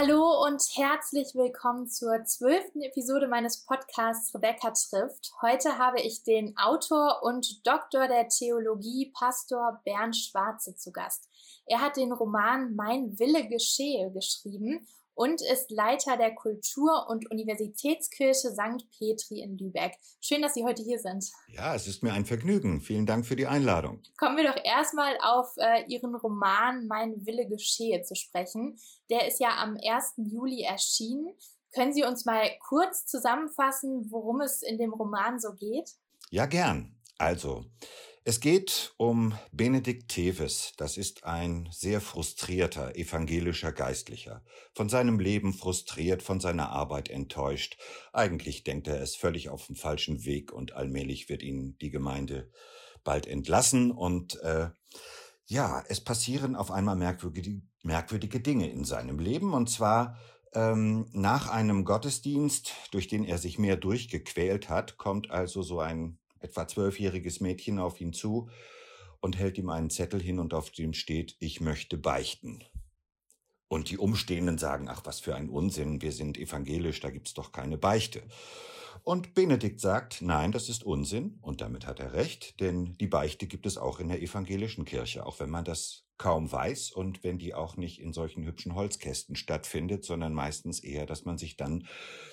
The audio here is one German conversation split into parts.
Hallo und herzlich willkommen zur zwölften Episode meines Podcasts Rebecca trifft. Heute habe ich den Autor und Doktor der Theologie, Pastor Bernd Schwarze, zu Gast. Er hat den Roman Mein Wille geschehe geschrieben und ist Leiter der Kultur- und Universitätskirche St. Petri in Lübeck. Schön, dass Sie heute hier sind. Ja, es ist mir ein Vergnügen. Vielen Dank für die Einladung. Kommen wir doch erstmal auf äh, Ihren Roman Mein Wille geschehe zu sprechen. Der ist ja am 1. Juli erschienen. Können Sie uns mal kurz zusammenfassen, worum es in dem Roman so geht? Ja, gern. Also, es geht um Benedikt Teves. Das ist ein sehr frustrierter evangelischer Geistlicher. Von seinem Leben frustriert, von seiner Arbeit enttäuscht. Eigentlich denkt er, es völlig auf dem falschen Weg und allmählich wird ihn die Gemeinde bald entlassen. Und äh, ja, es passieren auf einmal merkwürdige, merkwürdige Dinge in seinem Leben. Und zwar ähm, nach einem Gottesdienst, durch den er sich mehr durchgequält hat, kommt also so ein etwa zwölfjähriges Mädchen auf ihn zu und hält ihm einen Zettel hin und auf dem steht, ich möchte beichten. Und die Umstehenden sagen, ach, was für ein Unsinn, wir sind evangelisch, da gibt's doch keine Beichte. Und Benedikt sagt, nein, das ist Unsinn, und damit hat er recht, denn die Beichte gibt es auch in der evangelischen Kirche, auch wenn man das kaum weiß und wenn die auch nicht in solchen hübschen Holzkästen stattfindet, sondern meistens eher, dass man sich dann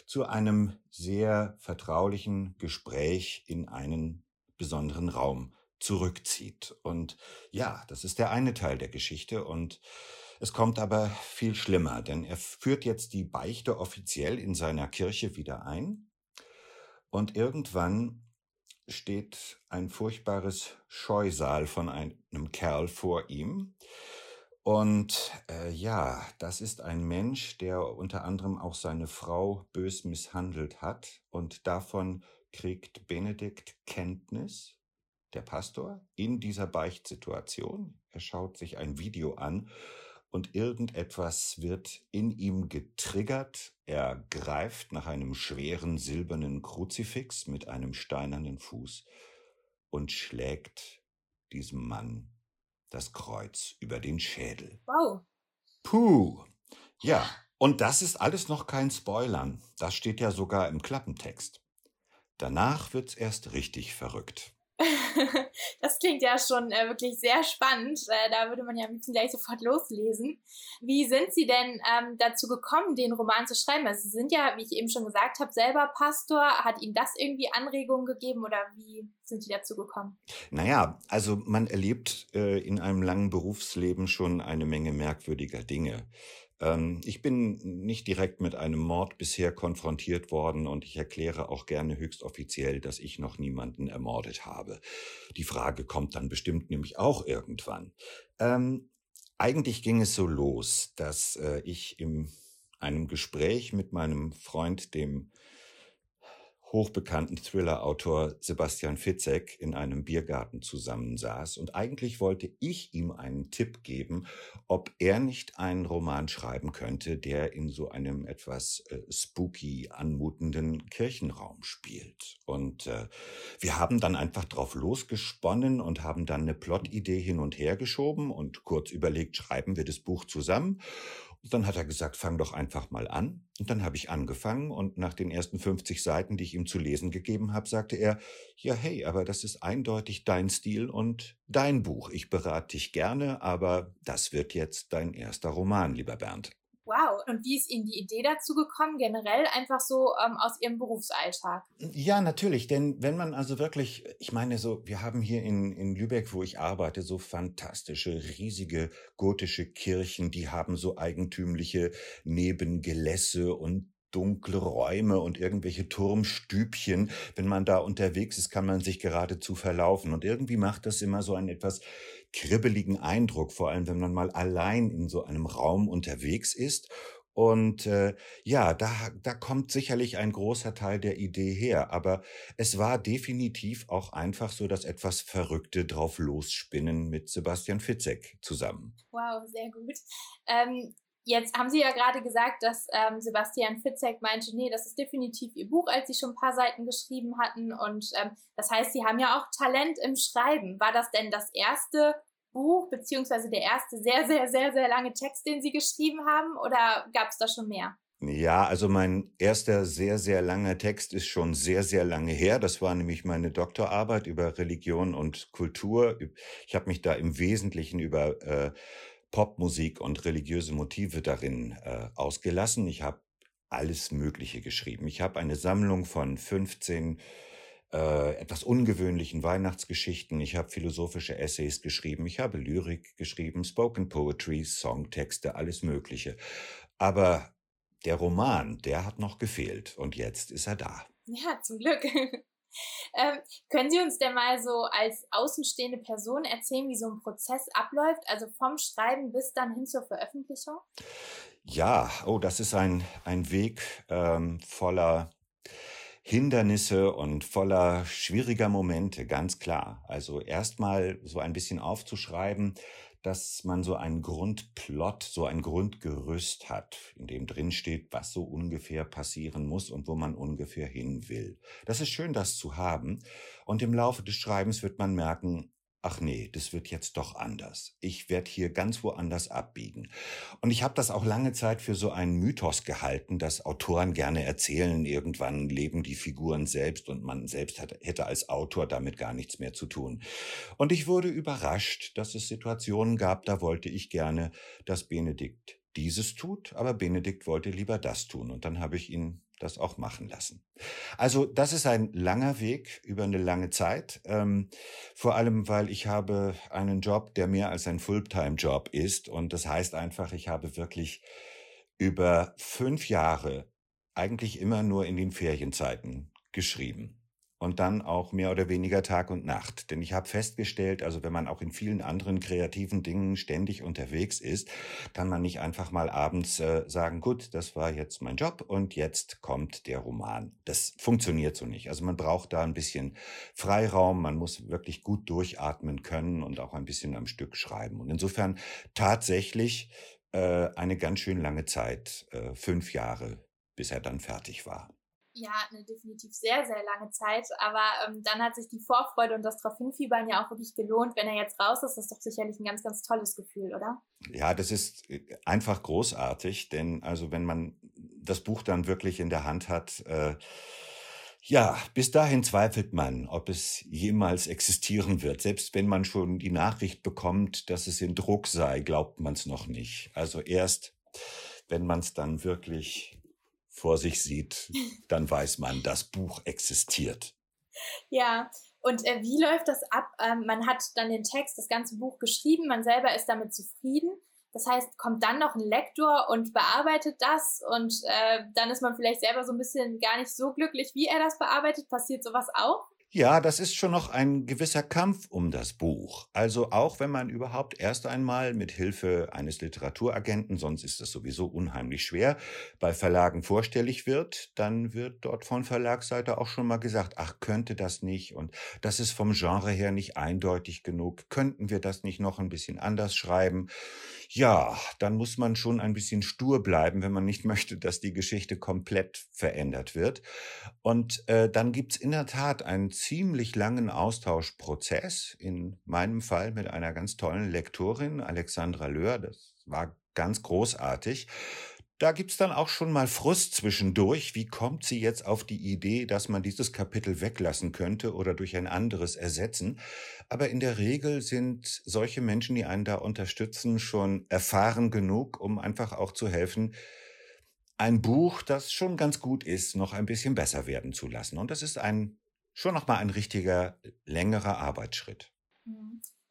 zu einem sehr vertraulichen Gespräch in einen besonderen Raum zurückzieht. Und ja, das ist der eine Teil der Geschichte und es kommt aber viel schlimmer, denn er führt jetzt die Beichte offiziell in seiner Kirche wieder ein und irgendwann steht ein furchtbares Scheusal von einem Kerl vor ihm. Und äh, ja, das ist ein Mensch, der unter anderem auch seine Frau bös misshandelt hat. Und davon kriegt Benedikt Kenntnis, der Pastor, in dieser Beichtsituation. Er schaut sich ein Video an und irgendetwas wird in ihm getriggert. Er greift nach einem schweren silbernen Kruzifix mit einem steinernen Fuß und schlägt diesem Mann das Kreuz über den Schädel. Wow. Puh. Ja, und das ist alles noch kein Spoilern. Das steht ja sogar im Klappentext. Danach wird's erst richtig verrückt. das klingt ja schon äh, wirklich sehr spannend. Äh, da würde man ja am liebsten gleich sofort loslesen. Wie sind Sie denn ähm, dazu gekommen, den Roman zu schreiben? Also Sie sind ja, wie ich eben schon gesagt habe, selber Pastor. Hat Ihnen das irgendwie Anregungen gegeben oder wie sind Sie dazu gekommen? Naja, also man erlebt äh, in einem langen Berufsleben schon eine Menge merkwürdiger Dinge. Ähm, ich bin nicht direkt mit einem Mord bisher konfrontiert worden und ich erkläre auch gerne höchst offiziell, dass ich noch niemanden ermordet habe. Die Frage kommt dann bestimmt nämlich auch irgendwann. Ähm, eigentlich ging es so los, dass äh, ich in einem Gespräch mit meinem Freund, dem hochbekannten Thriller-Autor Sebastian Fitzek in einem Biergarten zusammensaß und eigentlich wollte ich ihm einen Tipp geben, ob er nicht einen Roman schreiben könnte, der in so einem etwas äh, spooky anmutenden Kirchenraum spielt. Und äh, wir haben dann einfach drauf losgesponnen und haben dann eine Plotidee hin und her geschoben und kurz überlegt, schreiben wir das Buch zusammen. Und dann hat er gesagt, fang doch einfach mal an. Und dann habe ich angefangen und nach den ersten 50 Seiten, die ich ihm zu lesen gegeben habe, sagte er, ja, hey, aber das ist eindeutig dein Stil und dein Buch. Ich berate dich gerne, aber das wird jetzt dein erster Roman, lieber Bernd. Wow. Und wie ist Ihnen die Idee dazu gekommen, generell einfach so ähm, aus Ihrem Berufsalltag? Ja, natürlich. Denn wenn man also wirklich, ich meine so, wir haben hier in, in Lübeck, wo ich arbeite, so fantastische, riesige gotische Kirchen, die haben so eigentümliche Nebengelässe und dunkle Räume und irgendwelche Turmstübchen. Wenn man da unterwegs ist, kann man sich geradezu verlaufen. Und irgendwie macht das immer so ein etwas kribbeligen Eindruck, vor allem wenn man mal allein in so einem Raum unterwegs ist. Und äh, ja, da, da kommt sicherlich ein großer Teil der Idee her. Aber es war definitiv auch einfach so das etwas Verrückte drauf losspinnen mit Sebastian Fitzek zusammen. Wow, sehr gut. Ähm, Jetzt haben Sie ja gerade gesagt, dass ähm, Sebastian Fitzek meinte, nee, das ist definitiv Ihr Buch, als Sie schon ein paar Seiten geschrieben hatten. Und ähm, das heißt, Sie haben ja auch Talent im Schreiben. War das denn das erste Buch, beziehungsweise der erste sehr, sehr, sehr, sehr lange Text, den Sie geschrieben haben? Oder gab es da schon mehr? Ja, also mein erster sehr, sehr langer Text ist schon sehr, sehr lange her. Das war nämlich meine Doktorarbeit über Religion und Kultur. Ich habe mich da im Wesentlichen über äh, Popmusik und religiöse Motive darin äh, ausgelassen. Ich habe alles Mögliche geschrieben. Ich habe eine Sammlung von 15 äh, etwas ungewöhnlichen Weihnachtsgeschichten. Ich habe philosophische Essays geschrieben. Ich habe Lyrik geschrieben, Spoken Poetry, Songtexte, alles Mögliche. Aber der Roman, der hat noch gefehlt und jetzt ist er da. Ja, zum Glück. Ähm, können Sie uns denn mal so als außenstehende Person erzählen, wie so ein Prozess abläuft, also vom Schreiben bis dann hin zur Veröffentlichung? Ja, oh, das ist ein, ein Weg ähm, voller Hindernisse und voller schwieriger Momente, ganz klar. Also erstmal so ein bisschen aufzuschreiben, dass man so einen Grundplot, so ein Grundgerüst hat, in dem drin was so ungefähr passieren muss und wo man ungefähr hin will. Das ist schön, das zu haben. Und im Laufe des Schreibens wird man merken, ach nee, das wird jetzt doch anders. Ich werde hier ganz woanders abbiegen. Und ich habe das auch lange Zeit für so einen Mythos gehalten, dass Autoren gerne erzählen, irgendwann leben die Figuren selbst und man selbst hat, hätte als Autor damit gar nichts mehr zu tun. Und ich wurde überrascht, dass es Situationen gab, da wollte ich gerne, dass Benedikt dieses tut, aber Benedikt wollte lieber das tun. Und dann habe ich ihn das auch machen lassen. Also das ist ein langer Weg über eine lange Zeit, ähm, vor allem weil ich habe einen Job, der mehr als ein Fulltime-Job ist und das heißt einfach, ich habe wirklich über fünf Jahre eigentlich immer nur in den Ferienzeiten geschrieben und dann auch mehr oder weniger Tag und Nacht. Denn ich habe festgestellt, also wenn man auch in vielen anderen kreativen Dingen ständig unterwegs ist, kann man nicht einfach mal abends äh, sagen, gut, das war jetzt mein Job und jetzt kommt der Roman. Das funktioniert so nicht. Also man braucht da ein bisschen Freiraum, man muss wirklich gut durchatmen können und auch ein bisschen am Stück schreiben. Und insofern tatsächlich äh, eine ganz schön lange Zeit, äh, fünf Jahre, bis er dann fertig war ja, eine definitiv sehr, sehr lange Zeit. Aber ähm, dann hat sich die Vorfreude und das darauf hinfiebern ja auch wirklich gelohnt. Wenn er jetzt raus ist, das ist doch sicherlich ein ganz, ganz tolles Gefühl, oder? Ja, das ist äh, einfach großartig, denn also wenn man das Buch dann wirklich in der Hand hat, äh, ja, bis dahin zweifelt man, ob es jemals existieren wird. Selbst wenn man schon die Nachricht bekommt, dass es in Druck sei, glaubt man es noch nicht. Also erst, wenn man es dann wirklich vor sich sieht, dann weiß man, das Buch existiert. Ja, und äh, wie läuft das ab? Ähm, man hat dann den Text, das ganze Buch geschrieben, man selber ist damit zufrieden. Das heißt, kommt dann noch ein Lektor und bearbeitet das und äh, dann ist man vielleicht selber so ein bisschen gar nicht so glücklich, wie er das bearbeitet. Passiert sowas auch? Ja, das ist schon noch ein gewisser Kampf um das Buch. Also auch wenn man überhaupt erst einmal mit Hilfe eines Literaturagenten, sonst ist das sowieso unheimlich schwer, bei Verlagen vorstellig wird, dann wird dort von Verlagsseite auch schon mal gesagt, ach, könnte das nicht und das ist vom Genre her nicht eindeutig genug, könnten wir das nicht noch ein bisschen anders schreiben? Ja, dann muss man schon ein bisschen stur bleiben, wenn man nicht möchte, dass die Geschichte komplett verändert wird. Und äh, dann gibt's in der Tat einen ziemlich langen Austauschprozess, in meinem Fall mit einer ganz tollen Lektorin, Alexandra Löhr. Das war ganz großartig. Da gibt's dann auch schon mal Frust zwischendurch. Wie kommt sie jetzt auf die Idee, dass man dieses Kapitel weglassen könnte oder durch ein anderes ersetzen? Aber in der Regel sind solche Menschen, die einen da unterstützen, schon erfahren genug, um einfach auch zu helfen, ein Buch, das schon ganz gut ist, noch ein bisschen besser werden zu lassen. Und das ist ein schon nochmal ein richtiger, längerer Arbeitsschritt.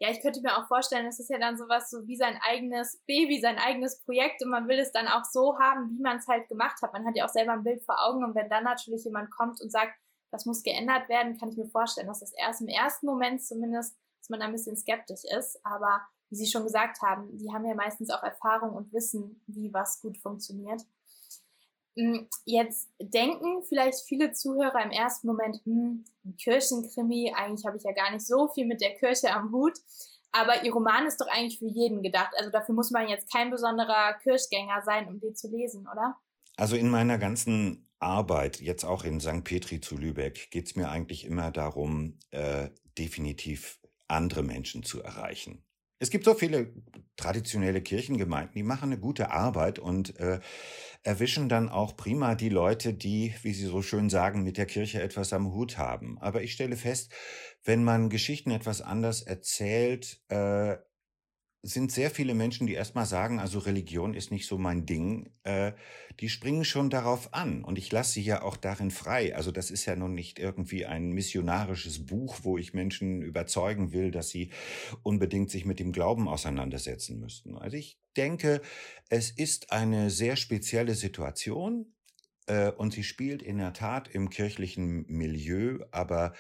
Ja, ich könnte mir auch vorstellen, es ist ja dann sowas so wie sein eigenes Baby, sein eigenes Projekt und man will es dann auch so haben, wie man es halt gemacht hat. Man hat ja auch selber ein Bild vor Augen und wenn dann natürlich jemand kommt und sagt, das muss geändert werden, kann ich mir vorstellen, dass das erst im ersten Moment zumindest, dass man da ein bisschen skeptisch ist. Aber wie Sie schon gesagt haben, die haben ja meistens auch Erfahrung und wissen, wie was gut funktioniert. Hm, jetzt denken vielleicht viele Zuhörer im ersten Moment, hm, ein Kirchenkrimi, eigentlich habe ich ja gar nicht so viel mit der Kirche am Hut. Aber ihr Roman ist doch eigentlich für jeden gedacht. Also dafür muss man jetzt kein besonderer Kirchgänger sein, um den zu lesen, oder? Also in meiner ganzen Arbeit, jetzt auch in St. Petri zu Lübeck, geht es mir eigentlich immer darum, äh, definitiv andere Menschen zu erreichen. Es gibt so viele traditionelle Kirchengemeinden, die machen eine gute Arbeit und äh, erwischen dann auch prima die Leute, die, wie Sie so schön sagen, mit der Kirche etwas am Hut haben. Aber ich stelle fest, wenn man Geschichten etwas anders erzählt, äh, sind sehr viele Menschen, die erstmal sagen, also Religion ist nicht so mein Ding, äh, die springen schon darauf an. Und ich lasse sie ja auch darin frei. Also das ist ja nun nicht irgendwie ein missionarisches Buch, wo ich Menschen überzeugen will, dass sie unbedingt sich mit dem Glauben auseinandersetzen müssten. Also ich denke, es ist eine sehr spezielle Situation äh, und sie spielt in der Tat im kirchlichen Milieu, aber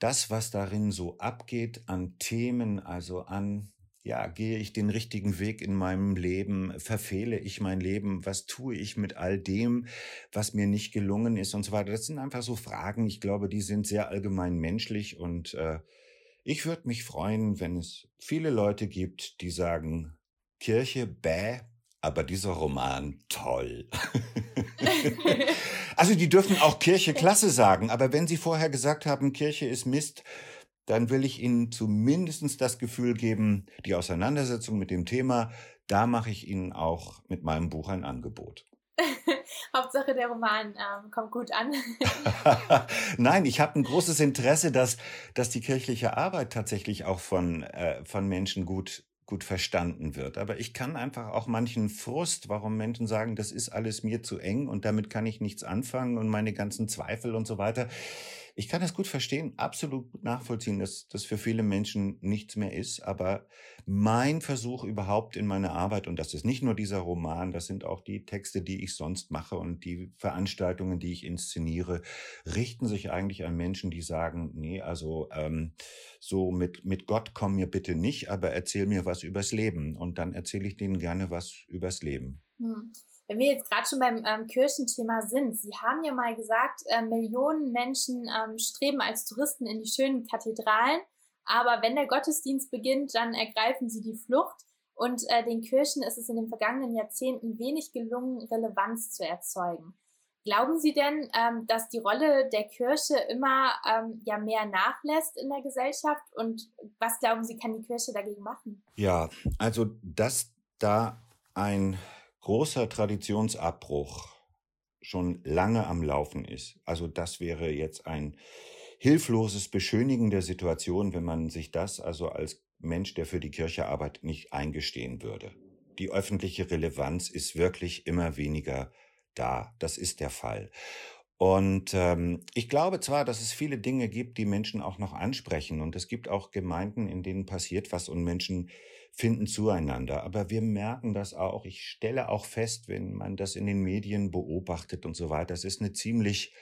das, was darin so abgeht an Themen, also an ja, gehe ich den richtigen Weg in meinem Leben? Verfehle ich mein Leben? Was tue ich mit all dem, was mir nicht gelungen ist und so weiter? Das sind einfach so Fragen. Ich glaube, die sind sehr allgemein menschlich und äh, ich würde mich freuen, wenn es viele Leute gibt, die sagen, Kirche, bäh, aber dieser Roman, toll. also die dürfen auch Kirche klasse sagen, aber wenn sie vorher gesagt haben, Kirche ist Mist, dann will ich Ihnen zumindest das Gefühl geben, die Auseinandersetzung mit dem Thema, da mache ich Ihnen auch mit meinem Buch ein Angebot. Hauptsache der Roman ähm, kommt gut an. Nein, ich habe ein großes Interesse, dass, dass die kirchliche Arbeit tatsächlich auch von, äh, von Menschen gut gut verstanden wird. Aber ich kann einfach auch manchen Frust, warum Menschen sagen, das ist alles mir zu eng und damit kann ich nichts anfangen und meine ganzen Zweifel und so weiter. Ich kann das gut verstehen, absolut nachvollziehen, dass das für viele Menschen nichts mehr ist. Aber mein Versuch überhaupt in meiner Arbeit, und das ist nicht nur dieser Roman, das sind auch die Texte, die ich sonst mache und die Veranstaltungen, die ich inszeniere, richten sich eigentlich an Menschen, die sagen, nee, also ähm, so mit, mit Gott komm mir bitte nicht, aber erzähl mir was übers Leben. Und dann erzähle ich denen gerne was übers Leben. Hm. Wenn wir jetzt gerade schon beim ähm, Kirchenthema sind, Sie haben ja mal gesagt, äh, Millionen Menschen ähm, streben als Touristen in die schönen Kathedralen, aber wenn der Gottesdienst beginnt, dann ergreifen sie die Flucht. Und äh, den Kirchen ist es in den vergangenen Jahrzehnten wenig gelungen, Relevanz zu erzeugen. Glauben Sie denn, ähm, dass die Rolle der Kirche immer ähm, ja mehr nachlässt in der Gesellschaft? Und was glauben Sie, kann die Kirche dagegen machen? Ja, also dass da ein großer Traditionsabbruch schon lange am Laufen ist. Also das wäre jetzt ein hilfloses Beschönigen der Situation, wenn man sich das also als Mensch, der für die Kirche arbeitet, nicht eingestehen würde. Die öffentliche Relevanz ist wirklich immer weniger da. Das ist der Fall. Und ähm, ich glaube zwar, dass es viele Dinge gibt, die Menschen auch noch ansprechen. Und es gibt auch Gemeinden, in denen passiert was und Menschen finden zueinander. Aber wir merken das auch. Ich stelle auch fest, wenn man das in den Medien beobachtet und so weiter, es ist eine ziemlich,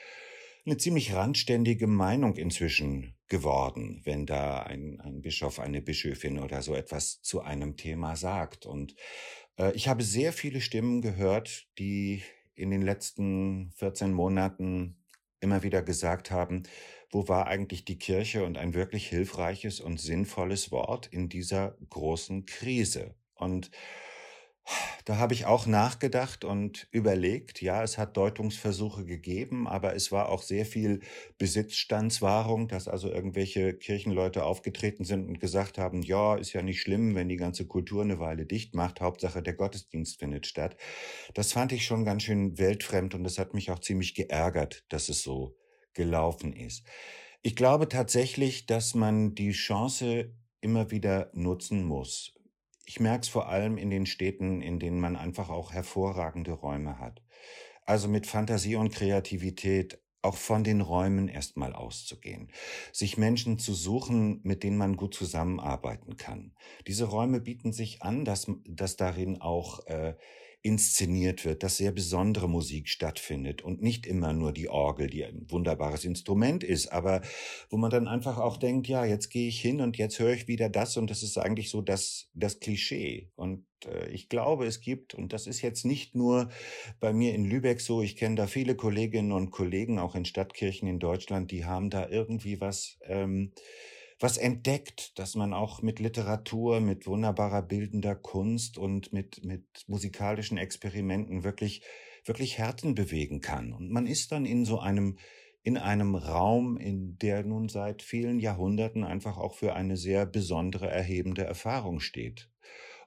eine ziemlich randständige Meinung inzwischen geworden, wenn da ein, ein Bischof, eine Bischöfin oder so etwas zu einem Thema sagt. Und äh, ich habe sehr viele Stimmen gehört, die in den letzten 14 Monaten immer wieder gesagt haben, wo war eigentlich die Kirche und ein wirklich hilfreiches und sinnvolles Wort in dieser großen Krise. Und da habe ich auch nachgedacht und überlegt, ja, es hat Deutungsversuche gegeben, aber es war auch sehr viel Besitzstandswahrung, dass also irgendwelche Kirchenleute aufgetreten sind und gesagt haben, ja, ist ja nicht schlimm, wenn die ganze Kultur eine Weile dicht macht, Hauptsache der Gottesdienst findet statt. Das fand ich schon ganz schön weltfremd und das hat mich auch ziemlich geärgert, dass es so gelaufen ist. Ich glaube tatsächlich, dass man die Chance immer wieder nutzen muss. Ich merke es vor allem in den Städten, in denen man einfach auch hervorragende Räume hat. Also mit Fantasie und Kreativität auch von den Räumen erstmal auszugehen, sich Menschen zu suchen, mit denen man gut zusammenarbeiten kann. Diese Räume bieten sich an, dass, dass darin auch äh, inszeniert wird, dass sehr besondere Musik stattfindet und nicht immer nur die Orgel, die ein wunderbares Instrument ist, aber wo man dann einfach auch denkt, ja, jetzt gehe ich hin und jetzt höre ich wieder das und das ist eigentlich so das, das Klischee. Und Äh, ich glaube, es gibt, und das ist jetzt nicht nur bei mir in Lübeck so, ich kenne da viele Kolleginnen und Kollegen, auch in Stadtkirchen in Deutschland, die haben da irgendwie was, ähm, was entdeckt, dass man auch mit Literatur, mit wunderbarer bildender Kunst und mit, mit musikalischen Experimenten wirklich, wirklich Herzen bewegen kann. Und man ist dann in so einem, in einem Raum, in der nun seit vielen Jahrhunderten einfach auch für eine sehr besondere, erhebende Erfahrung steht.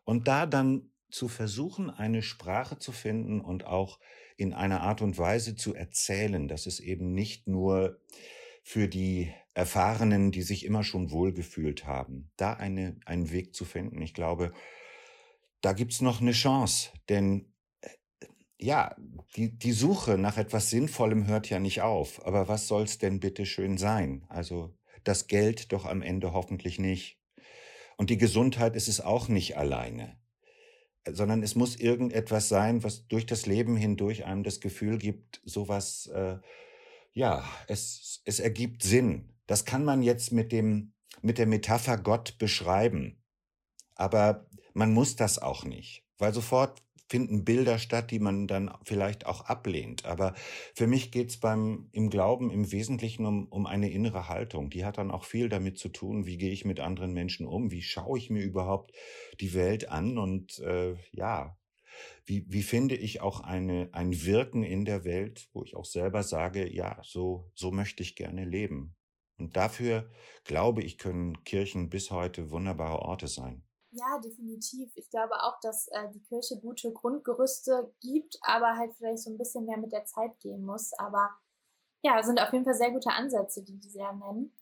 Und da dann zu versuchen, eine Sprache zu finden und auch in einer Art und Weise zu erzählen, dass es eben nicht nur für die Erfahrenen, die sich immer schon wohlgefühlt haben, da eine, einen Weg zu finden. Ich glaube, da gibt's noch eine Chance, denn äh, ja, die, die Suche nach etwas Sinnvollem hört ja nicht auf. Aber was soll's denn bitte schön sein? Also das Geld doch am Ende hoffentlich nicht. Und die Gesundheit ist es auch nicht alleine, sondern es muss irgendetwas sein, was durch das Leben hindurch einem das Gefühl gibt, sowas äh, ja, es, es ergibt Sinn. Das kann man jetzt mit dem, mit der Metapher Gott beschreiben. Aber man muss das auch nicht, weil sofort finden Bilder statt, die man dann vielleicht auch ablehnt. Aber für mich geht's beim im Glauben im Wesentlichen um, um eine innere Haltung. Die hat dann auch viel damit zu tun, wie gehe ich mit anderen Menschen um, wie schaue ich mir überhaupt die Welt an und äh, ja, wie, wie finde ich auch eine, ein Wirken in der Welt, wo ich auch selber sage, ja, so, so möchte ich gerne leben. Und dafür glaube ich, können Kirchen bis heute wunderbare Orte sein. Ja, definitiv. Ich glaube auch, dass äh, die Kirche gute Grundgerüste gibt, aber halt vielleicht so ein bisschen mehr mit der Zeit gehen muss. Aber ja, sind auf jeden Fall sehr gute Ansätze, die Sie ja nennen.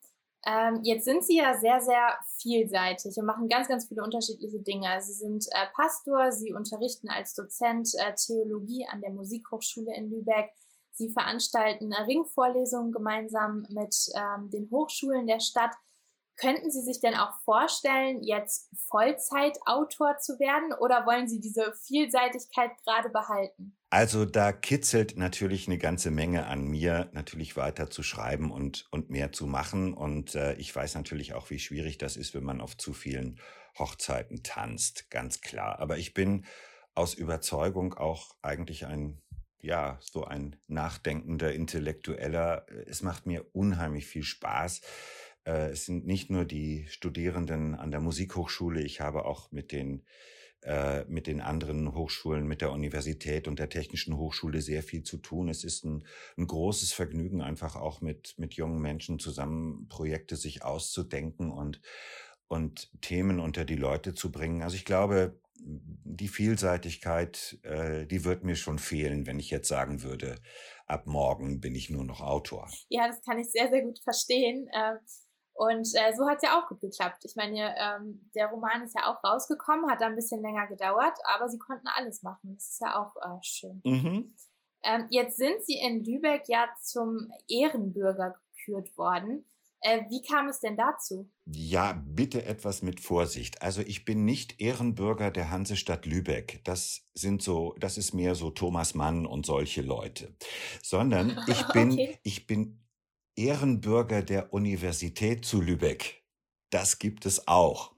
Ähm, jetzt sind Sie ja sehr, sehr vielseitig und machen ganz, ganz viele unterschiedliche Dinge. Sie sind äh, Pastor, Sie unterrichten als Dozent äh, Theologie an der Musikhochschule in Lübeck. Sie veranstalten äh, Ringvorlesungen gemeinsam mit ähm, den Hochschulen der Stadt. Könnten Sie sich denn auch vorstellen, jetzt Vollzeitautor zu werden oder wollen Sie diese Vielseitigkeit gerade behalten? Also da kitzelt natürlich eine ganze Menge an mir, natürlich weiter zu schreiben und, und mehr zu machen. Und äh, ich weiß natürlich auch, wie schwierig das ist, wenn man auf zu vielen Hochzeiten tanzt, ganz klar. Aber ich bin aus Überzeugung auch eigentlich ein, ja, so ein nachdenkender Intellektueller. Es macht mir unheimlich viel Spaß. Äh, es sind nicht nur die Studierenden an der Musikhochschule, ich habe auch mit den äh, mit den anderen Hochschulen, mit der Universität und der Technischen Hochschule sehr viel zu tun. Es ist ein, ein großes Vergnügen, einfach auch mit, mit jungen Menschen zusammen Projekte sich auszudenken und, und Themen unter die Leute zu bringen. Also ich glaube, die Vielseitigkeit, äh, die wird mir schon fehlen, wenn ich jetzt sagen würde, ab morgen bin ich nur noch Autor. Ja, das kann ich sehr, sehr gut verstehen. Äh, und äh, so hat es ja auch gut geklappt. Ich meine, ähm, der Roman ist ja auch rausgekommen, hat da ein bisschen länger gedauert, aber sie konnten alles machen. Das ist ja auch äh, schön. Mhm. Ähm, jetzt sind sie in Lübeck ja zum Ehrenbürger gekürt worden. Äh, wie kam es denn dazu? Ja, bitte etwas mit Vorsicht. Also ich bin nicht Ehrenbürger der Hansestadt Lübeck. Das sind so, das ist mehr so Thomas Mann und solche Leute. Sondern ich bin, okay. ich bin Ehrenbürger der Universität zu Lübeck. Das gibt es auch.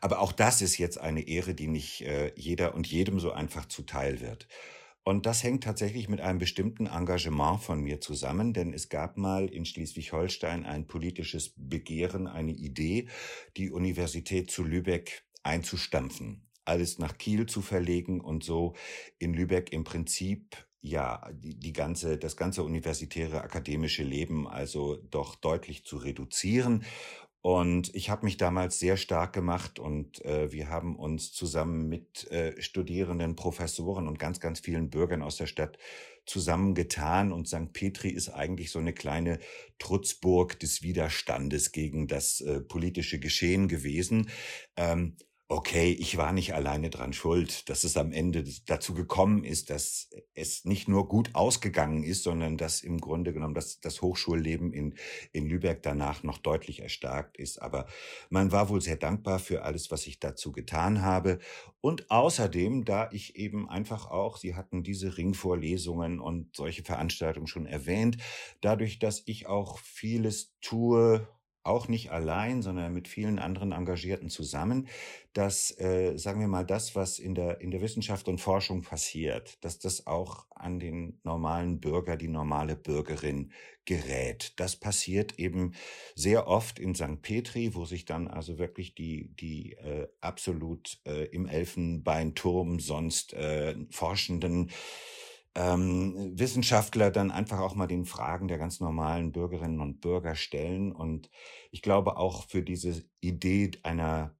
Aber auch das ist jetzt eine Ehre, die nicht äh, jeder und jedem so einfach zuteil wird. Und das hängt tatsächlich mit einem bestimmten Engagement von mir zusammen, denn es gab mal in Schleswig-Holstein ein politisches Begehren, eine Idee, die Universität zu Lübeck einzustampfen, alles nach Kiel zu verlegen und so in Lübeck im Prinzip ja, die, die ganze, das ganze universitäre akademische Leben also doch deutlich zu reduzieren. Und ich habe mich damals sehr stark gemacht und äh, wir haben uns zusammen mit äh, Studierenden, Professoren und ganz, ganz vielen Bürgern aus der Stadt zusammengetan. Und St. Petri ist eigentlich so eine kleine Trutzburg des Widerstandes gegen das äh, politische Geschehen gewesen. Ähm, okay, ich war nicht alleine dran schuld, dass es am Ende dazu gekommen ist, dass es nicht nur gut ausgegangen ist, sondern dass im Grunde genommen das, das Hochschulleben in, in Lübeck danach noch deutlich erstarkt ist. Aber man war wohl sehr dankbar für alles, was ich dazu getan habe. Und außerdem, da ich eben einfach auch, Sie hatten diese Ringvorlesungen und solche Veranstaltungen schon erwähnt, dadurch, dass ich auch vieles tue, auch nicht allein, sondern mit vielen anderen Engagierten zusammen, dass, äh, sagen wir mal, das, was in der, in der Wissenschaft und Forschung passiert, dass das auch an den normalen Bürger, die normale Bürgerin gerät. Das passiert eben sehr oft in St. Petri, wo sich dann also wirklich die, die äh, absolut äh, im Elfenbeinturm sonst äh, Forschenden ähm, Wissenschaftler dann einfach auch mal den Fragen der ganz normalen Bürgerinnen und Bürger stellen. Und ich glaube auch für diese Idee einer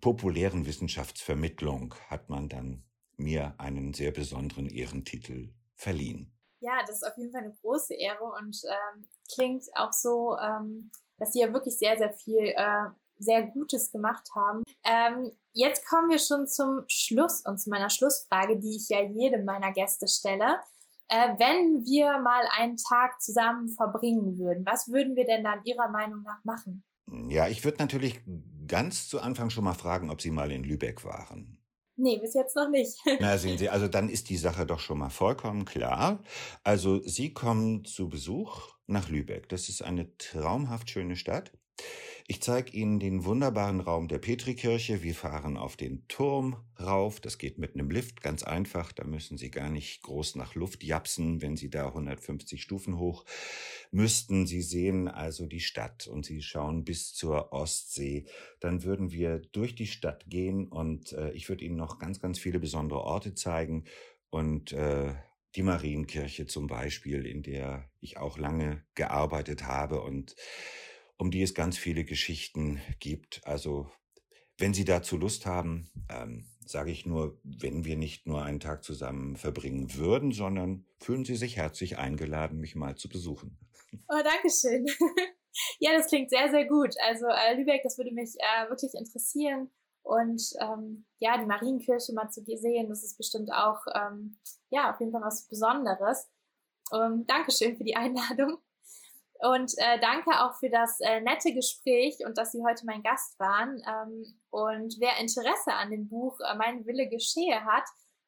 populären Wissenschaftsvermittlung hat man dann mir einen sehr besonderen Ehrentitel verliehen. Ja, das ist auf jeden Fall eine große Ehre und ähm, klingt auch so, ähm, dass Sie ja wirklich sehr, sehr viel äh, sehr Gutes gemacht haben. Ähm, jetzt kommen wir schon zum Schluss und zu meiner Schlussfrage, die ich ja jedem meiner Gäste stelle. Äh, wenn wir mal einen Tag zusammen verbringen würden, was würden wir denn dann Ihrer Meinung nach machen? Ja, ich würde natürlich ganz zu Anfang schon mal fragen, ob Sie mal in Lübeck waren. Nee, bis jetzt noch nicht. Na, sehen Sie, also dann ist die Sache doch schon mal vollkommen klar. Also Sie kommen zu Besuch nach Lübeck. Das ist eine traumhaft schöne Stadt. Ich zeige Ihnen den wunderbaren Raum der Petrikirche. Wir fahren auf den Turm rauf. Das geht mit einem Lift ganz einfach. Da müssen Sie gar nicht groß nach Luft japsen, wenn Sie da 150 Stufen hoch müssten. Sie sehen also die Stadt und Sie schauen bis zur Ostsee. Dann würden wir durch die Stadt gehen und äh, ich würde Ihnen noch ganz, ganz viele besondere Orte zeigen und äh, die Marienkirche zum Beispiel, in der ich auch lange gearbeitet habe und um die es ganz viele Geschichten gibt. Also wenn Sie dazu Lust haben, ähm, sage ich nur, wenn wir nicht nur einen Tag zusammen verbringen würden, sondern fühlen Sie sich herzlich eingeladen, mich mal zu besuchen. Oh, danke schön. ja, das klingt sehr, sehr gut. Also äh, Lübeck, das würde mich äh, wirklich interessieren. Und ähm, ja, die Marienkirche mal zu sehen, das ist bestimmt auch ähm, ja auf jeden Fall was Besonderes. Ähm, Dankeschön für die Einladung. Und äh, danke auch für das äh, nette Gespräch und dass Sie heute mein Gast waren. Ähm, und wer Interesse an dem Buch äh, Mein Wille geschehe hat,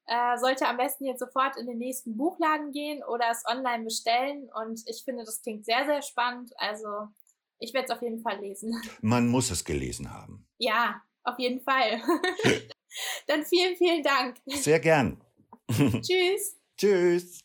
äh, sollte am besten jetzt sofort in den nächsten Buchladen gehen oder es online bestellen. Und ich finde, das klingt sehr, sehr spannend. Also ich werde es auf jeden Fall lesen. Man muss es gelesen haben. Ja, auf jeden Fall. Dann vielen, vielen Dank. Sehr gern. Tschüss. Tschüss.